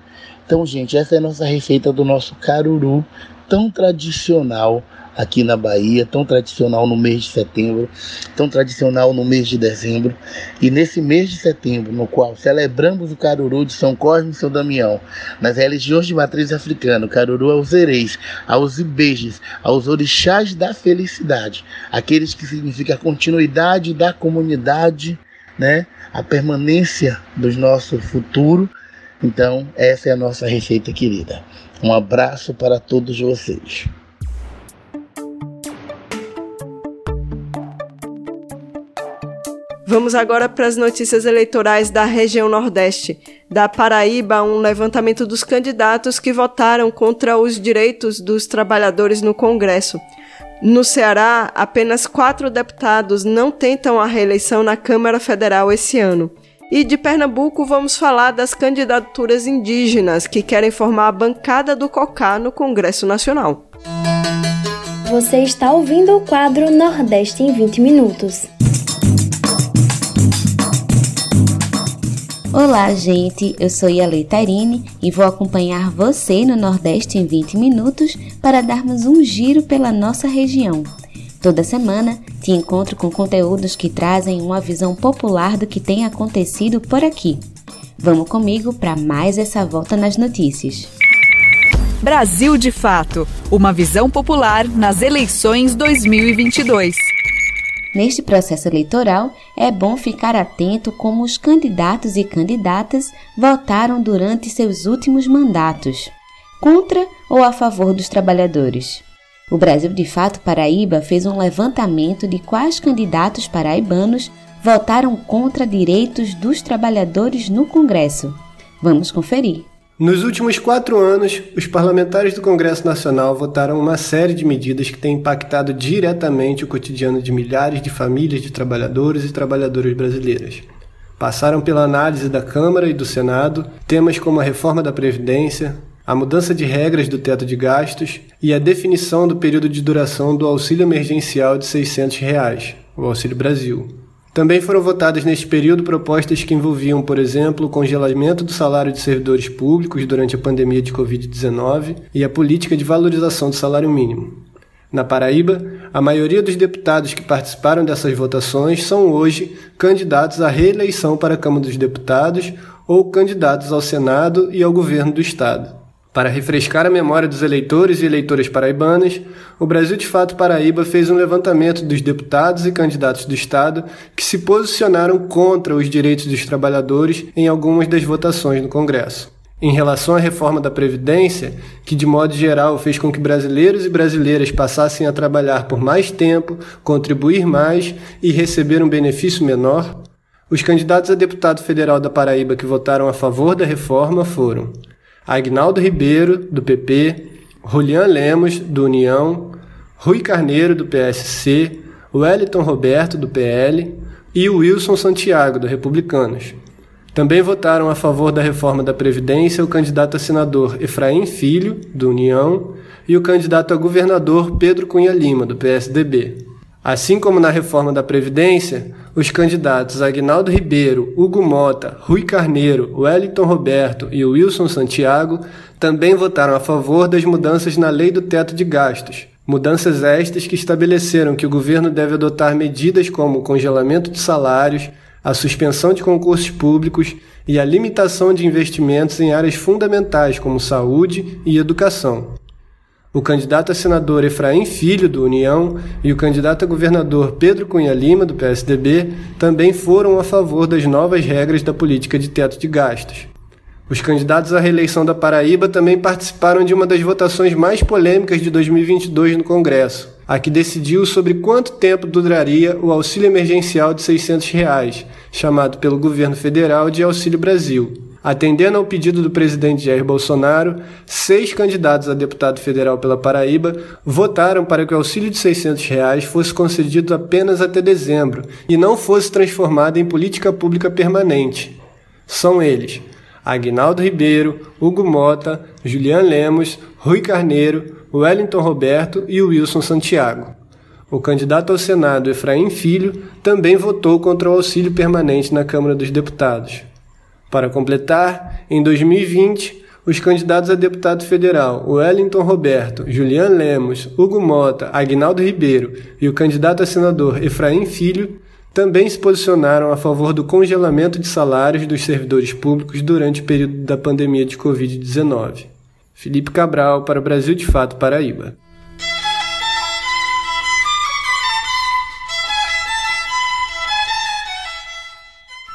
Speaker 16: Então, gente, essa é a nossa receita do nosso caruru tão tradicional aqui na Bahia, tão tradicional no mês de setembro, tão tradicional no mês de dezembro. E nesse mês de setembro, no qual celebramos o Caruru de São Cosme e São Damião, nas religiões de matriz africana, o Caruru aos Ereis, aos Ibejes, aos orixás da felicidade, aqueles que significam a continuidade da comunidade, né? a permanência do nosso futuro. Então, essa é a nossa receita querida. Um abraço para todos vocês.
Speaker 2: Vamos agora para as notícias eleitorais da região Nordeste. Da Paraíba, um levantamento dos candidatos que votaram contra os direitos dos trabalhadores no Congresso. No Ceará, apenas quatro deputados não tentam a reeleição na Câmara Federal esse ano. E de Pernambuco vamos falar das candidaturas indígenas que querem formar a bancada do COCA no Congresso Nacional.
Speaker 17: Você está ouvindo o quadro Nordeste em 20 Minutos.
Speaker 18: Olá, gente. Eu sou Yale Tairine e vou acompanhar você no Nordeste em 20 minutos para darmos um giro pela nossa região. Toda semana te encontro com conteúdos que trazem uma visão popular do que tem acontecido por aqui. Vamos comigo para mais essa volta nas notícias.
Speaker 14: Brasil de Fato Uma visão popular nas eleições 2022.
Speaker 18: Neste processo eleitoral, é bom ficar atento como os candidatos e candidatas votaram durante seus últimos mandatos, contra ou a favor dos trabalhadores. O Brasil de Fato Paraíba fez um levantamento de quais candidatos paraibanos votaram contra direitos dos trabalhadores no Congresso. Vamos conferir.
Speaker 19: Nos últimos quatro anos, os parlamentares do Congresso Nacional votaram uma série de medidas que têm impactado diretamente o cotidiano de milhares de famílias de trabalhadores e trabalhadoras brasileiras. Passaram pela análise da Câmara e do Senado temas como a reforma da Previdência, a mudança de regras do teto de gastos e a definição do período de duração do auxílio emergencial de 600 reais, o Auxílio Brasil. Também foram votadas neste período propostas que envolviam, por exemplo, o congelamento do salário de servidores públicos durante a pandemia de Covid-19 e a política de valorização do salário mínimo. Na Paraíba, a maioria dos deputados que participaram dessas votações são hoje candidatos à reeleição para a Câmara dos Deputados ou candidatos ao Senado e ao governo do Estado. Para refrescar a memória dos eleitores e eleitoras paraibanas, o Brasil de Fato Paraíba fez um levantamento dos deputados e candidatos do Estado que se posicionaram contra os direitos dos trabalhadores em algumas das votações no Congresso. Em relação à reforma da Previdência, que de modo geral fez com que brasileiros e brasileiras passassem a trabalhar por mais tempo, contribuir mais e receber um benefício menor, os candidatos a deputado federal da Paraíba que votaram a favor da reforma foram Agnaldo Ribeiro, do PP, Julian Lemos, do União, Rui Carneiro, do PSC, Wellington Roberto, do PL e Wilson Santiago, do Republicanos. Também votaram a favor da reforma da Previdência o candidato a senador Efraim Filho, do União, e o candidato a governador Pedro Cunha Lima, do PSDB. Assim como na reforma da Previdência, os candidatos Agnaldo Ribeiro, Hugo Mota, Rui Carneiro, Wellington Roberto e Wilson Santiago também votaram a favor das mudanças na lei do teto de gastos. Mudanças estas que estabeleceram que o governo deve adotar medidas como o congelamento de salários, a suspensão de concursos públicos e a limitação de investimentos em áreas fundamentais como saúde e educação. O candidato a senador Efraim Filho, do União, e o candidato a governador Pedro Cunha Lima, do PSDB, também foram a favor das novas regras da política de teto de gastos. Os candidatos à reeleição da Paraíba também participaram de uma das votações mais polêmicas de 2022 no Congresso, a que decidiu sobre quanto tempo duraria o auxílio emergencial de 600 reais, chamado pelo governo federal de Auxílio Brasil. Atendendo ao pedido do presidente Jair Bolsonaro, seis candidatos a deputado federal pela Paraíba votaram para que o auxílio de 600 reais fosse concedido apenas até dezembro e não fosse transformado em política pública permanente. São eles Agnaldo Ribeiro, Hugo Mota, Julian Lemos, Rui Carneiro, Wellington Roberto e Wilson Santiago. O candidato ao Senado, Efraim Filho, também votou contra o auxílio permanente na Câmara dos Deputados. Para completar, em 2020, os candidatos a deputado federal Wellington Roberto, Julian Lemos, Hugo Mota, Agnaldo Ribeiro e o candidato a senador Efraim Filho também se posicionaram a favor do congelamento de salários dos servidores públicos durante o período da pandemia de Covid-19. Felipe Cabral, para Brasil de Fato Paraíba.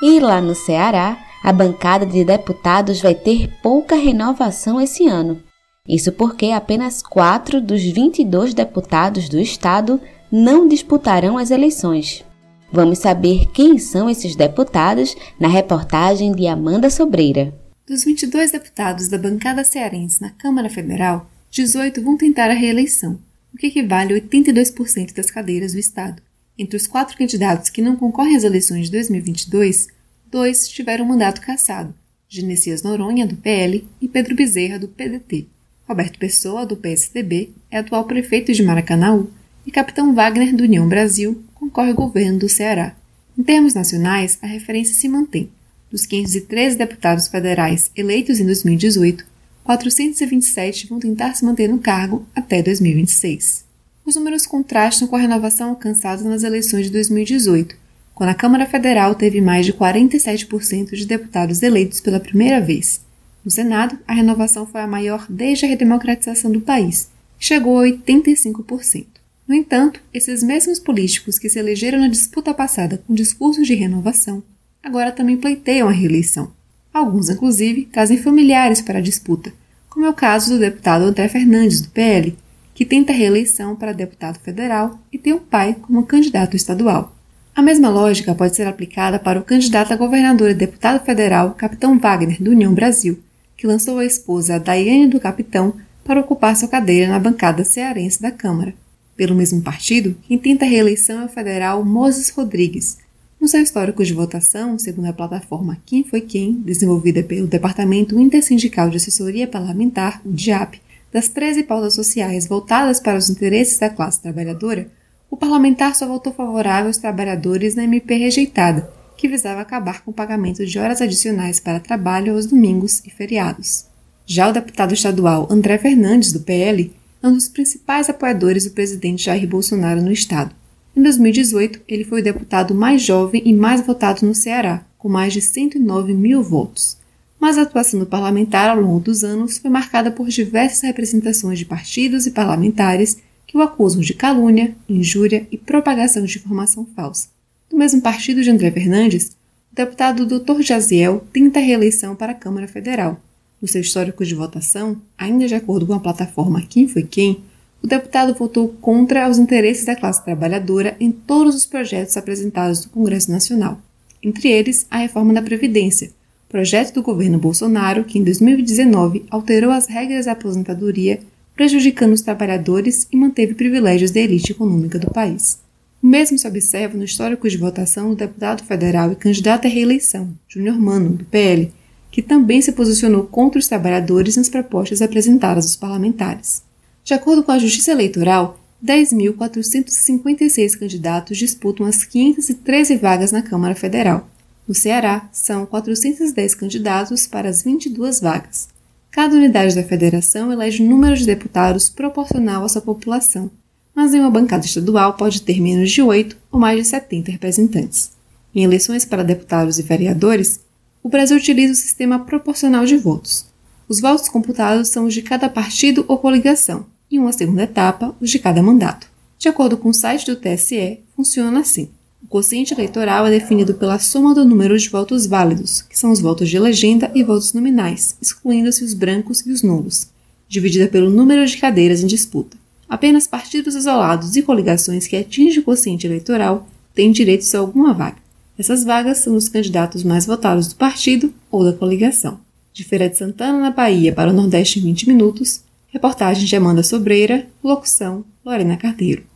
Speaker 18: E lá no Ceará, a bancada de deputados vai ter pouca renovação esse ano. Isso porque apenas quatro dos 22 deputados do estado não disputarão as eleições. Vamos saber quem são esses deputados na reportagem de Amanda Sobreira.
Speaker 20: Dos 22 deputados da bancada cearense na Câmara Federal, 18 vão tentar a reeleição, o que equivale a 82% das cadeiras do estado. Entre os quatro candidatos que não concorrem às eleições de 2022, dois tiveram o mandato cassado: Genesias Noronha, do PL, e Pedro Bezerra, do PDT. Roberto Pessoa, do PSDB, é atual prefeito de Maracanaú e capitão Wagner, do União Brasil, concorre ao governo do Ceará. Em termos nacionais, a referência se mantém. Dos 513 deputados federais eleitos em 2018, 427 vão tentar se manter no cargo até 2026. Os números contrastam com a renovação alcançada nas eleições de 2018, quando a Câmara Federal teve mais de 47% de deputados eleitos pela primeira vez. No Senado, a renovação foi a maior desde a redemocratização do país, chegou a 85%. No entanto, esses mesmos políticos que se elegeram na disputa passada com discursos de renovação, agora também pleiteiam a reeleição. Alguns, inclusive, trazem familiares para a disputa, como é o caso do deputado André Fernandes, do PL, que tenta reeleição para deputado federal e tem o pai como candidato estadual. A mesma lógica pode ser aplicada para o candidato a governador e deputado federal, Capitão Wagner, do União Brasil, que lançou a esposa Daiane do Capitão para ocupar sua cadeira na bancada cearense da Câmara. Pelo mesmo partido, quem tenta a reeleição é o federal Moses Rodrigues. No seu histórico de votação, segundo a plataforma Quem Foi Quem, desenvolvida pelo Departamento Intersindical de Assessoria Parlamentar, o DIAP, das 13 pautas sociais voltadas para os interesses da classe trabalhadora, o parlamentar só votou favorável aos trabalhadores na MP rejeitada, que visava acabar com o pagamento de horas adicionais para trabalho aos domingos e feriados. Já o deputado estadual André Fernandes, do PL, é um dos principais apoiadores do presidente Jair Bolsonaro no estado. Em 2018, ele foi o deputado mais jovem e mais votado no Ceará, com mais de 109 mil votos. Mas a atuação do parlamentar ao longo dos anos foi marcada por diversas representações de partidos e parlamentares que o acusam de calúnia, injúria e propagação de informação falsa. Do mesmo partido de André Fernandes, o deputado Dr. Jaziel tenta a reeleição para a Câmara Federal. No seu histórico de votação, ainda de acordo com a plataforma Quem Foi Quem, o deputado votou contra os interesses da classe trabalhadora em todos os projetos apresentados no Congresso Nacional, entre eles a reforma da Previdência, projeto do governo Bolsonaro que em 2019 alterou as regras da aposentadoria, prejudicando os trabalhadores e manteve privilégios da elite econômica do país. O mesmo se observa no histórico de votação do deputado federal e candidato à reeleição, Júnior Mano, do PL, que também se posicionou contra os trabalhadores nas propostas apresentadas aos parlamentares. De acordo com a Justiça Eleitoral, 10.456 candidatos disputam as 513 vagas na Câmara Federal. No Ceará, são 410 candidatos para as 22 vagas. Cada unidade da federação elege número de deputados proporcional à sua população, mas em uma bancada estadual pode ter menos de 8 ou mais de 70 representantes. Em eleições para deputados e vereadores, o Brasil utiliza o sistema proporcional de votos. Os votos computados são os de cada partido ou coligação, e uma segunda etapa, os de cada mandato. De acordo com o site do TSE, funciona assim. O quociente eleitoral é definido pela soma do número de votos válidos, que são os votos de legenda e votos nominais, excluindo-se os brancos e os nulos, dividida pelo número de cadeiras em disputa. Apenas partidos isolados e coligações que atingem o quociente eleitoral têm direitos a alguma vaga. Essas vagas são os candidatos mais votados do partido ou da coligação. De Feira de Santana, na Bahia, para o Nordeste em 20 minutos, reportagem de Amanda Sobreira, locução Lorena Carteiro.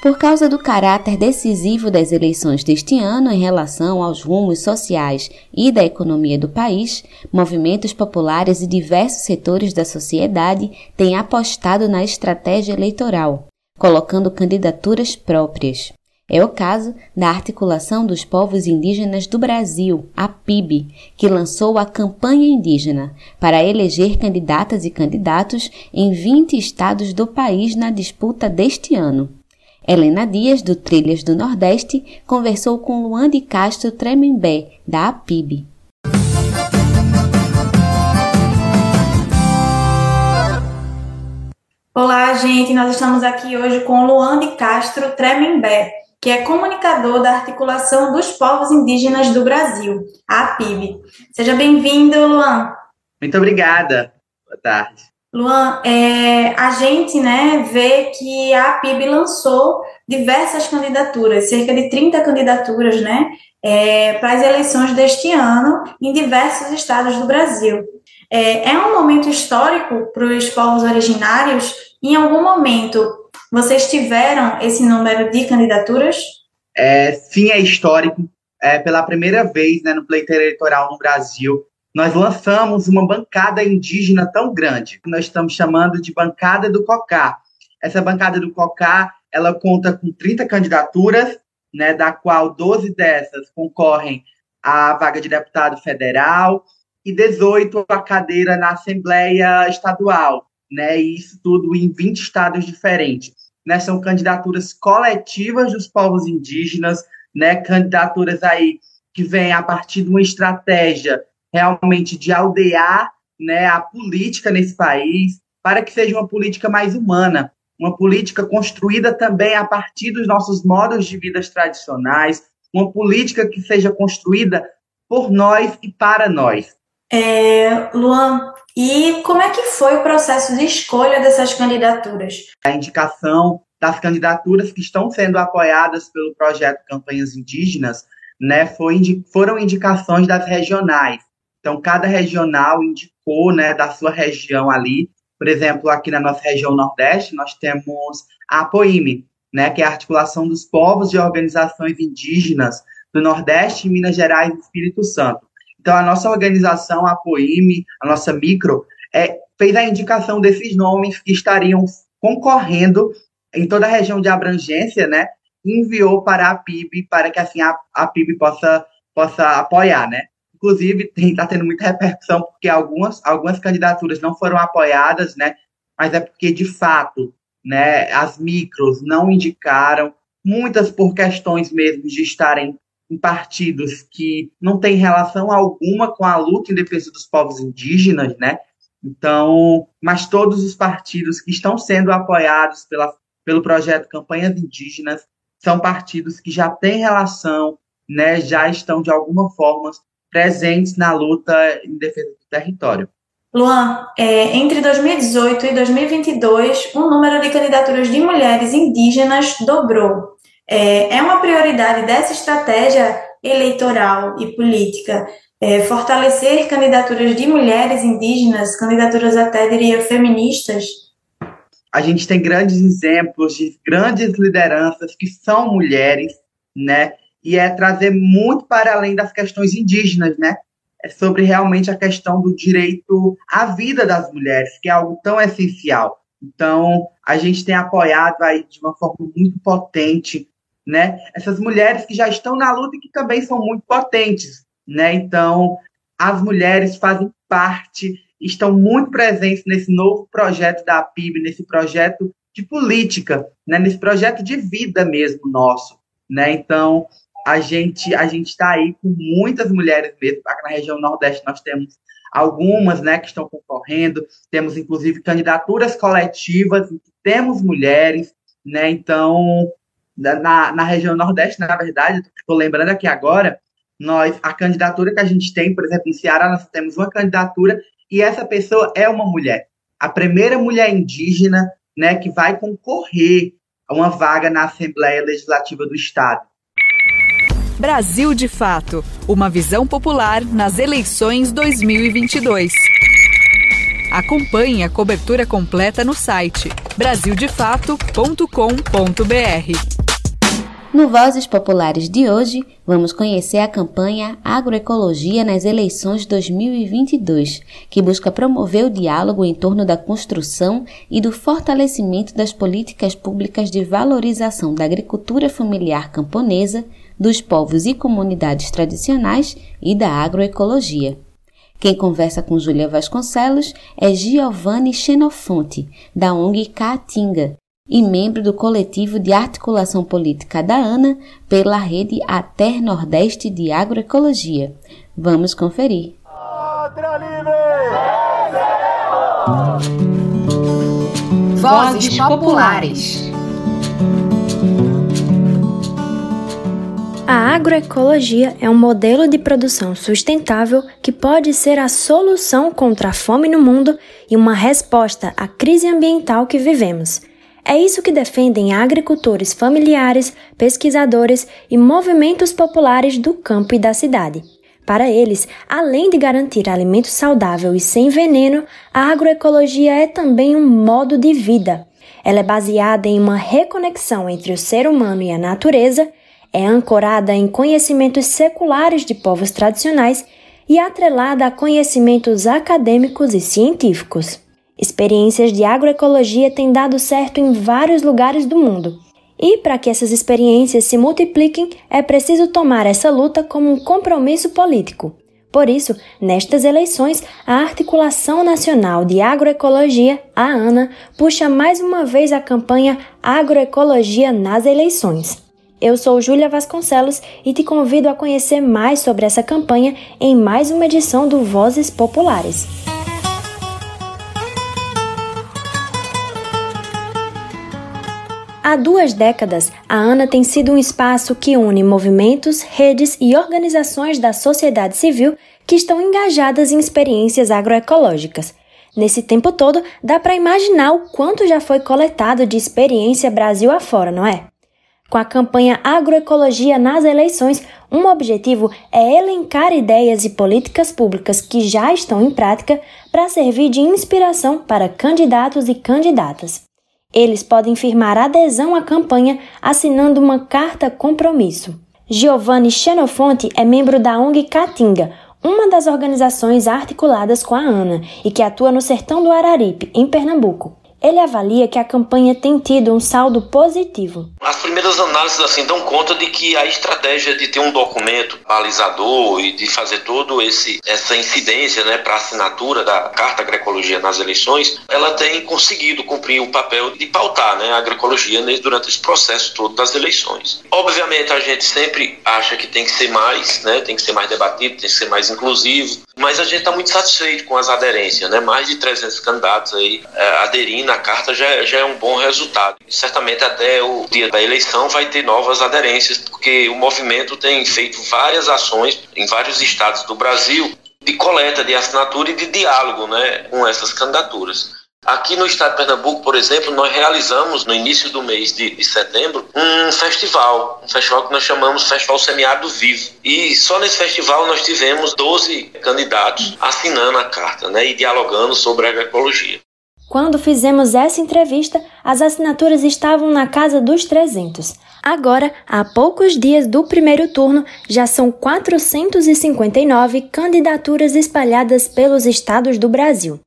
Speaker 18: Por causa do caráter decisivo das eleições deste ano em relação aos rumos sociais e da economia do país, movimentos populares e diversos setores da sociedade têm apostado na estratégia eleitoral, colocando candidaturas próprias. É o caso da Articulação dos Povos Indígenas do Brasil, a PIB, que lançou a campanha indígena para eleger candidatas e candidatos em 20 estados do país na disputa deste ano. Helena Dias, do Trilhas do Nordeste, conversou com Luan de Castro Tremembé, da APIB.
Speaker 21: Olá, gente. Nós estamos aqui hoje com Luan de Castro Tremembé, que é comunicador da Articulação dos Povos Indígenas do Brasil, a APIB. Seja bem-vindo, Luan.
Speaker 22: Muito obrigada. Boa tarde.
Speaker 21: Luan, é, a gente né, vê que a PIB lançou diversas candidaturas, cerca de 30 candidaturas né, é, para as eleições deste ano em diversos estados do Brasil. É, é um momento histórico para os povos originários. Em algum momento, vocês tiveram esse número de candidaturas?
Speaker 22: É, sim, é histórico. É, pela primeira vez né, no pleito eleitoral no Brasil, nós lançamos uma bancada indígena tão grande, que nós estamos chamando de Bancada do Cocá. Essa bancada do Cocá, ela conta com 30 candidaturas, né, da qual 12 dessas concorrem à vaga de deputado federal e 18 a cadeira na Assembleia Estadual, né, e isso tudo em 20 estados diferentes. Né, são candidaturas coletivas dos povos indígenas, né, candidaturas aí que vêm a partir de uma estratégia realmente de aldear né, a política nesse país, para que seja uma política mais humana, uma política construída também a partir dos nossos modos de vida tradicionais, uma política que seja construída por nós e para nós.
Speaker 21: É, Luan, e como é que foi o processo de escolha dessas candidaturas?
Speaker 22: A indicação das candidaturas que estão sendo apoiadas pelo projeto Campanhas Indígenas, né, foi, foram indicações das regionais. Então, cada regional indicou, né, da sua região ali. Por exemplo, aqui na nossa região Nordeste, nós temos a APOIME, né, que é a articulação dos povos de organizações indígenas do Nordeste, Minas Gerais e Espírito Santo. Então, a nossa organização, a APOIME, a nossa micro, é, fez a indicação desses nomes que estariam concorrendo em toda a região de abrangência, né? Enviou para a PIB para que assim a, a PIB possa, possa apoiar, né? Inclusive, está tendo muita repercussão porque algumas, algumas candidaturas não foram apoiadas, né? Mas é porque, de fato, né, as micros não indicaram, muitas por questões mesmo de estarem em partidos que não têm relação alguma com a luta em defesa dos povos indígenas, né? Então, mas todos os partidos que estão sendo apoiados pela, pelo projeto Campanhas Indígenas são partidos que já têm relação, né, já estão de alguma forma presentes na luta em defesa do território.
Speaker 21: Luan, é, entre 2018 e 2022, o número de candidaturas de mulheres indígenas dobrou. É, é uma prioridade dessa estratégia eleitoral e política é, fortalecer candidaturas de mulheres indígenas, candidaturas até, diria, feministas?
Speaker 22: A gente tem grandes exemplos de grandes lideranças que são mulheres, né? E é trazer muito para além das questões indígenas, né? É sobre realmente a questão do direito à vida das mulheres, que é algo tão essencial. Então, a gente tem apoiado aí de uma forma muito potente né? Essas mulheres que já estão na luta e que também são muito potentes, né? Então, as mulheres fazem parte, estão muito presentes nesse novo projeto da PIB, nesse projeto de política, né? Nesse projeto de vida mesmo nosso, né? Então, a gente a gente está aí com muitas mulheres mesmo. Na região Nordeste nós temos algumas, né, que estão concorrendo. Temos inclusive candidaturas coletivas, temos mulheres, né? Então, na, na região Nordeste, na verdade, estou lembrando aqui agora, nós, a candidatura que a gente tem, por exemplo, em Ceará, nós temos uma candidatura e essa pessoa é uma mulher. A primeira mulher indígena né, que vai concorrer a uma vaga na Assembleia Legislativa do Estado.
Speaker 14: Brasil de Fato Uma visão popular nas eleições 2022. Acompanhe a cobertura completa no site brasildefato.com.br.
Speaker 18: No Vozes Populares de hoje, vamos conhecer a campanha Agroecologia nas eleições 2022, que busca promover o diálogo em torno da construção e do fortalecimento das políticas públicas de valorização da agricultura familiar camponesa, dos povos e comunidades tradicionais e da agroecologia. Quem conversa com Júlia Vasconcelos é Giovanni Xenofonte, da ONG Caatinga, e membro do coletivo de articulação política da ANA pela rede Ater Nordeste de Agroecologia. Vamos conferir.
Speaker 17: Vozes Populares. A agroecologia é um modelo de produção sustentável que pode ser a solução contra a fome no mundo e uma resposta à crise ambiental que vivemos. É isso que defendem agricultores familiares, pesquisadores e movimentos populares do campo e da cidade. Para eles, além de garantir alimento saudável e sem veneno, a agroecologia é também um modo de vida. Ela é baseada em uma reconexão entre o ser humano e a natureza, é ancorada em conhecimentos seculares de povos tradicionais e atrelada a conhecimentos acadêmicos e científicos. Experiências de agroecologia têm dado certo em vários lugares do mundo. E para que essas experiências se multipliquem, é preciso tomar essa luta como um compromisso político. Por isso, nestas eleições, a Articulação Nacional de Agroecologia, a ANA, puxa mais uma vez a campanha Agroecologia nas Eleições. Eu sou Júlia Vasconcelos e te convido a conhecer mais sobre essa campanha em mais uma edição do Vozes Populares. Há duas décadas, a ANA tem sido um espaço que une movimentos, redes e organizações da sociedade civil que estão engajadas em experiências agroecológicas. Nesse tempo todo, dá para imaginar o quanto já foi coletado de experiência Brasil afora, não é? Com a campanha Agroecologia nas eleições, um objetivo é elencar ideias e políticas públicas que já estão em prática para servir de inspiração para candidatos e candidatas. Eles podem firmar adesão à campanha assinando uma carta compromisso. Giovanni Xenofonte é membro da ONG Caatinga, uma das organizações articuladas com a ANA e que atua no sertão do Araripe, em Pernambuco. Ele avalia que a campanha tem tido um saldo positivo.
Speaker 23: As primeiras análises assim dão conta de que a estratégia de ter um documento balizador e de fazer todo esse essa incidência, né, para assinatura da Carta Agroecologia nas eleições, ela tem conseguido cumprir o papel de pautar, né, a agroecologia durante esse processo todo das eleições. Obviamente a gente sempre acha que tem que ser mais, né, tem que ser mais debatido, tem que ser mais inclusivo, mas a gente está muito satisfeito com as aderências, né, mais de 300 candidatos aí é, aderindo na carta já, já é um bom resultado. certamente até o dia da eleição vai ter novas aderências, porque o movimento tem feito várias ações em vários estados do Brasil de coleta de assinatura e de diálogo né, com essas candidaturas. Aqui no estado de Pernambuco, por exemplo, nós realizamos no início do mês de, de, setembro um festival, um festival que nós chamamos Festival Semiárido Vivo. E só nesse festival nós tivemos 12 candidatos assinando a carta né, e dialogando sobre a agroecologia.
Speaker 17: Quando fizemos essa entrevista, as assinaturas estavam na casa dos 300. Agora, há poucos dias do primeiro turno, já são 459 candidaturas espalhadas pelos estados do Brasil.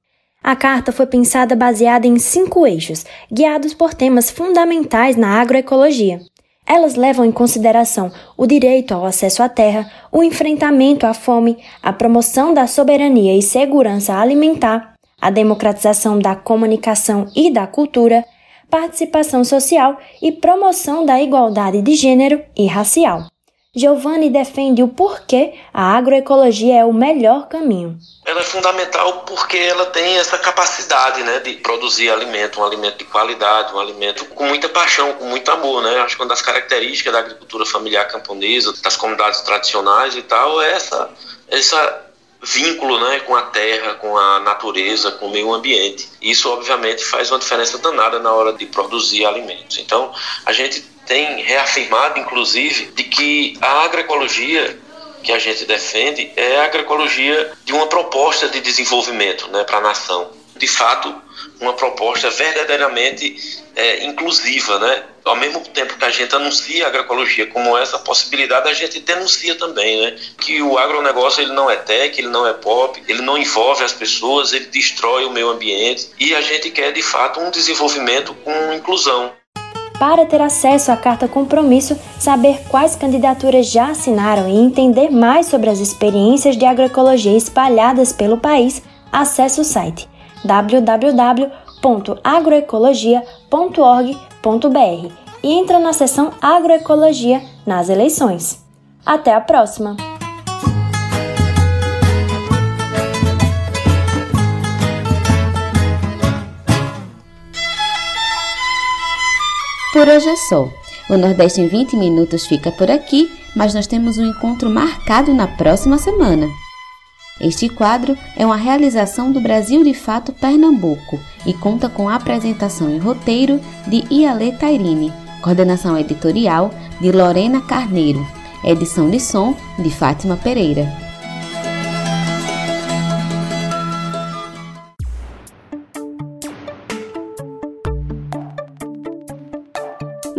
Speaker 17: A carta foi pensada baseada em cinco eixos, guiados por temas fundamentais na agroecologia. Elas levam em consideração o direito ao acesso à terra, o enfrentamento à fome, a promoção da soberania e segurança alimentar, a democratização da comunicação e da cultura, participação social e promoção da igualdade de gênero e racial. Giovanni defende o porquê a agroecologia é o melhor caminho.
Speaker 23: Ela é fundamental porque ela tem essa capacidade né, de produzir alimento, um alimento de qualidade, um alimento com muita paixão, com muito amor. Né? Acho que uma das características da agricultura familiar camponesa, das comunidades tradicionais e tal, é essa, essa vínculo né, com a terra, com a natureza, com o meio ambiente. Isso, obviamente, faz uma diferença danada na hora de produzir alimentos. Então, a gente tem reafirmado, inclusive, de que a agroecologia que a gente defende é a agroecologia de uma proposta de desenvolvimento né, para a nação. De fato, uma proposta verdadeiramente é, inclusiva, né? Ao mesmo tempo que a gente anuncia a agroecologia como essa possibilidade, a gente denuncia também, né? Que o agronegócio ele não é tech, ele não é pop, ele não envolve as pessoas, ele destrói o meio ambiente e a gente quer de fato um desenvolvimento com inclusão.
Speaker 17: Para ter acesso à carta compromisso, saber quais candidaturas já assinaram e entender mais sobre as experiências de agroecologia espalhadas pelo país, acesse o site www.agroecologia.org.br e entra na seção Agroecologia nas eleições. Até a próxima!
Speaker 18: Por hoje é só. O Nordeste em 20 minutos fica por aqui, mas nós temos um encontro marcado na próxima semana. Este quadro é uma realização do Brasil de Fato Pernambuco e conta com a apresentação e roteiro de Iale Tairine, coordenação editorial de Lorena Carneiro, edição de som de Fátima Pereira.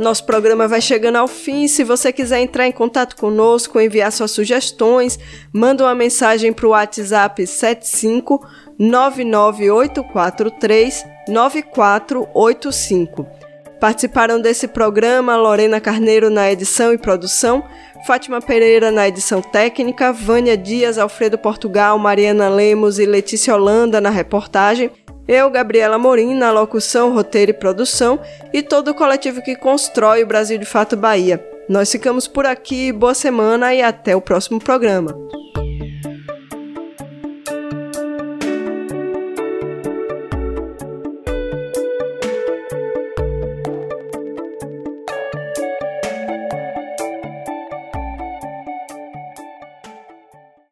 Speaker 2: Nosso programa vai chegando ao fim. Se você quiser entrar em contato conosco, enviar suas sugestões, manda uma mensagem para o WhatsApp 75 99843 9485. Participaram desse programa Lorena Carneiro na edição e produção, Fátima Pereira na edição técnica, Vânia Dias, Alfredo Portugal, Mariana Lemos e Letícia Holanda na reportagem, eu, Gabriela Morim, na locução, roteiro e produção, e todo o coletivo que constrói o Brasil de Fato Bahia. Nós ficamos por aqui, boa semana e até o próximo programa.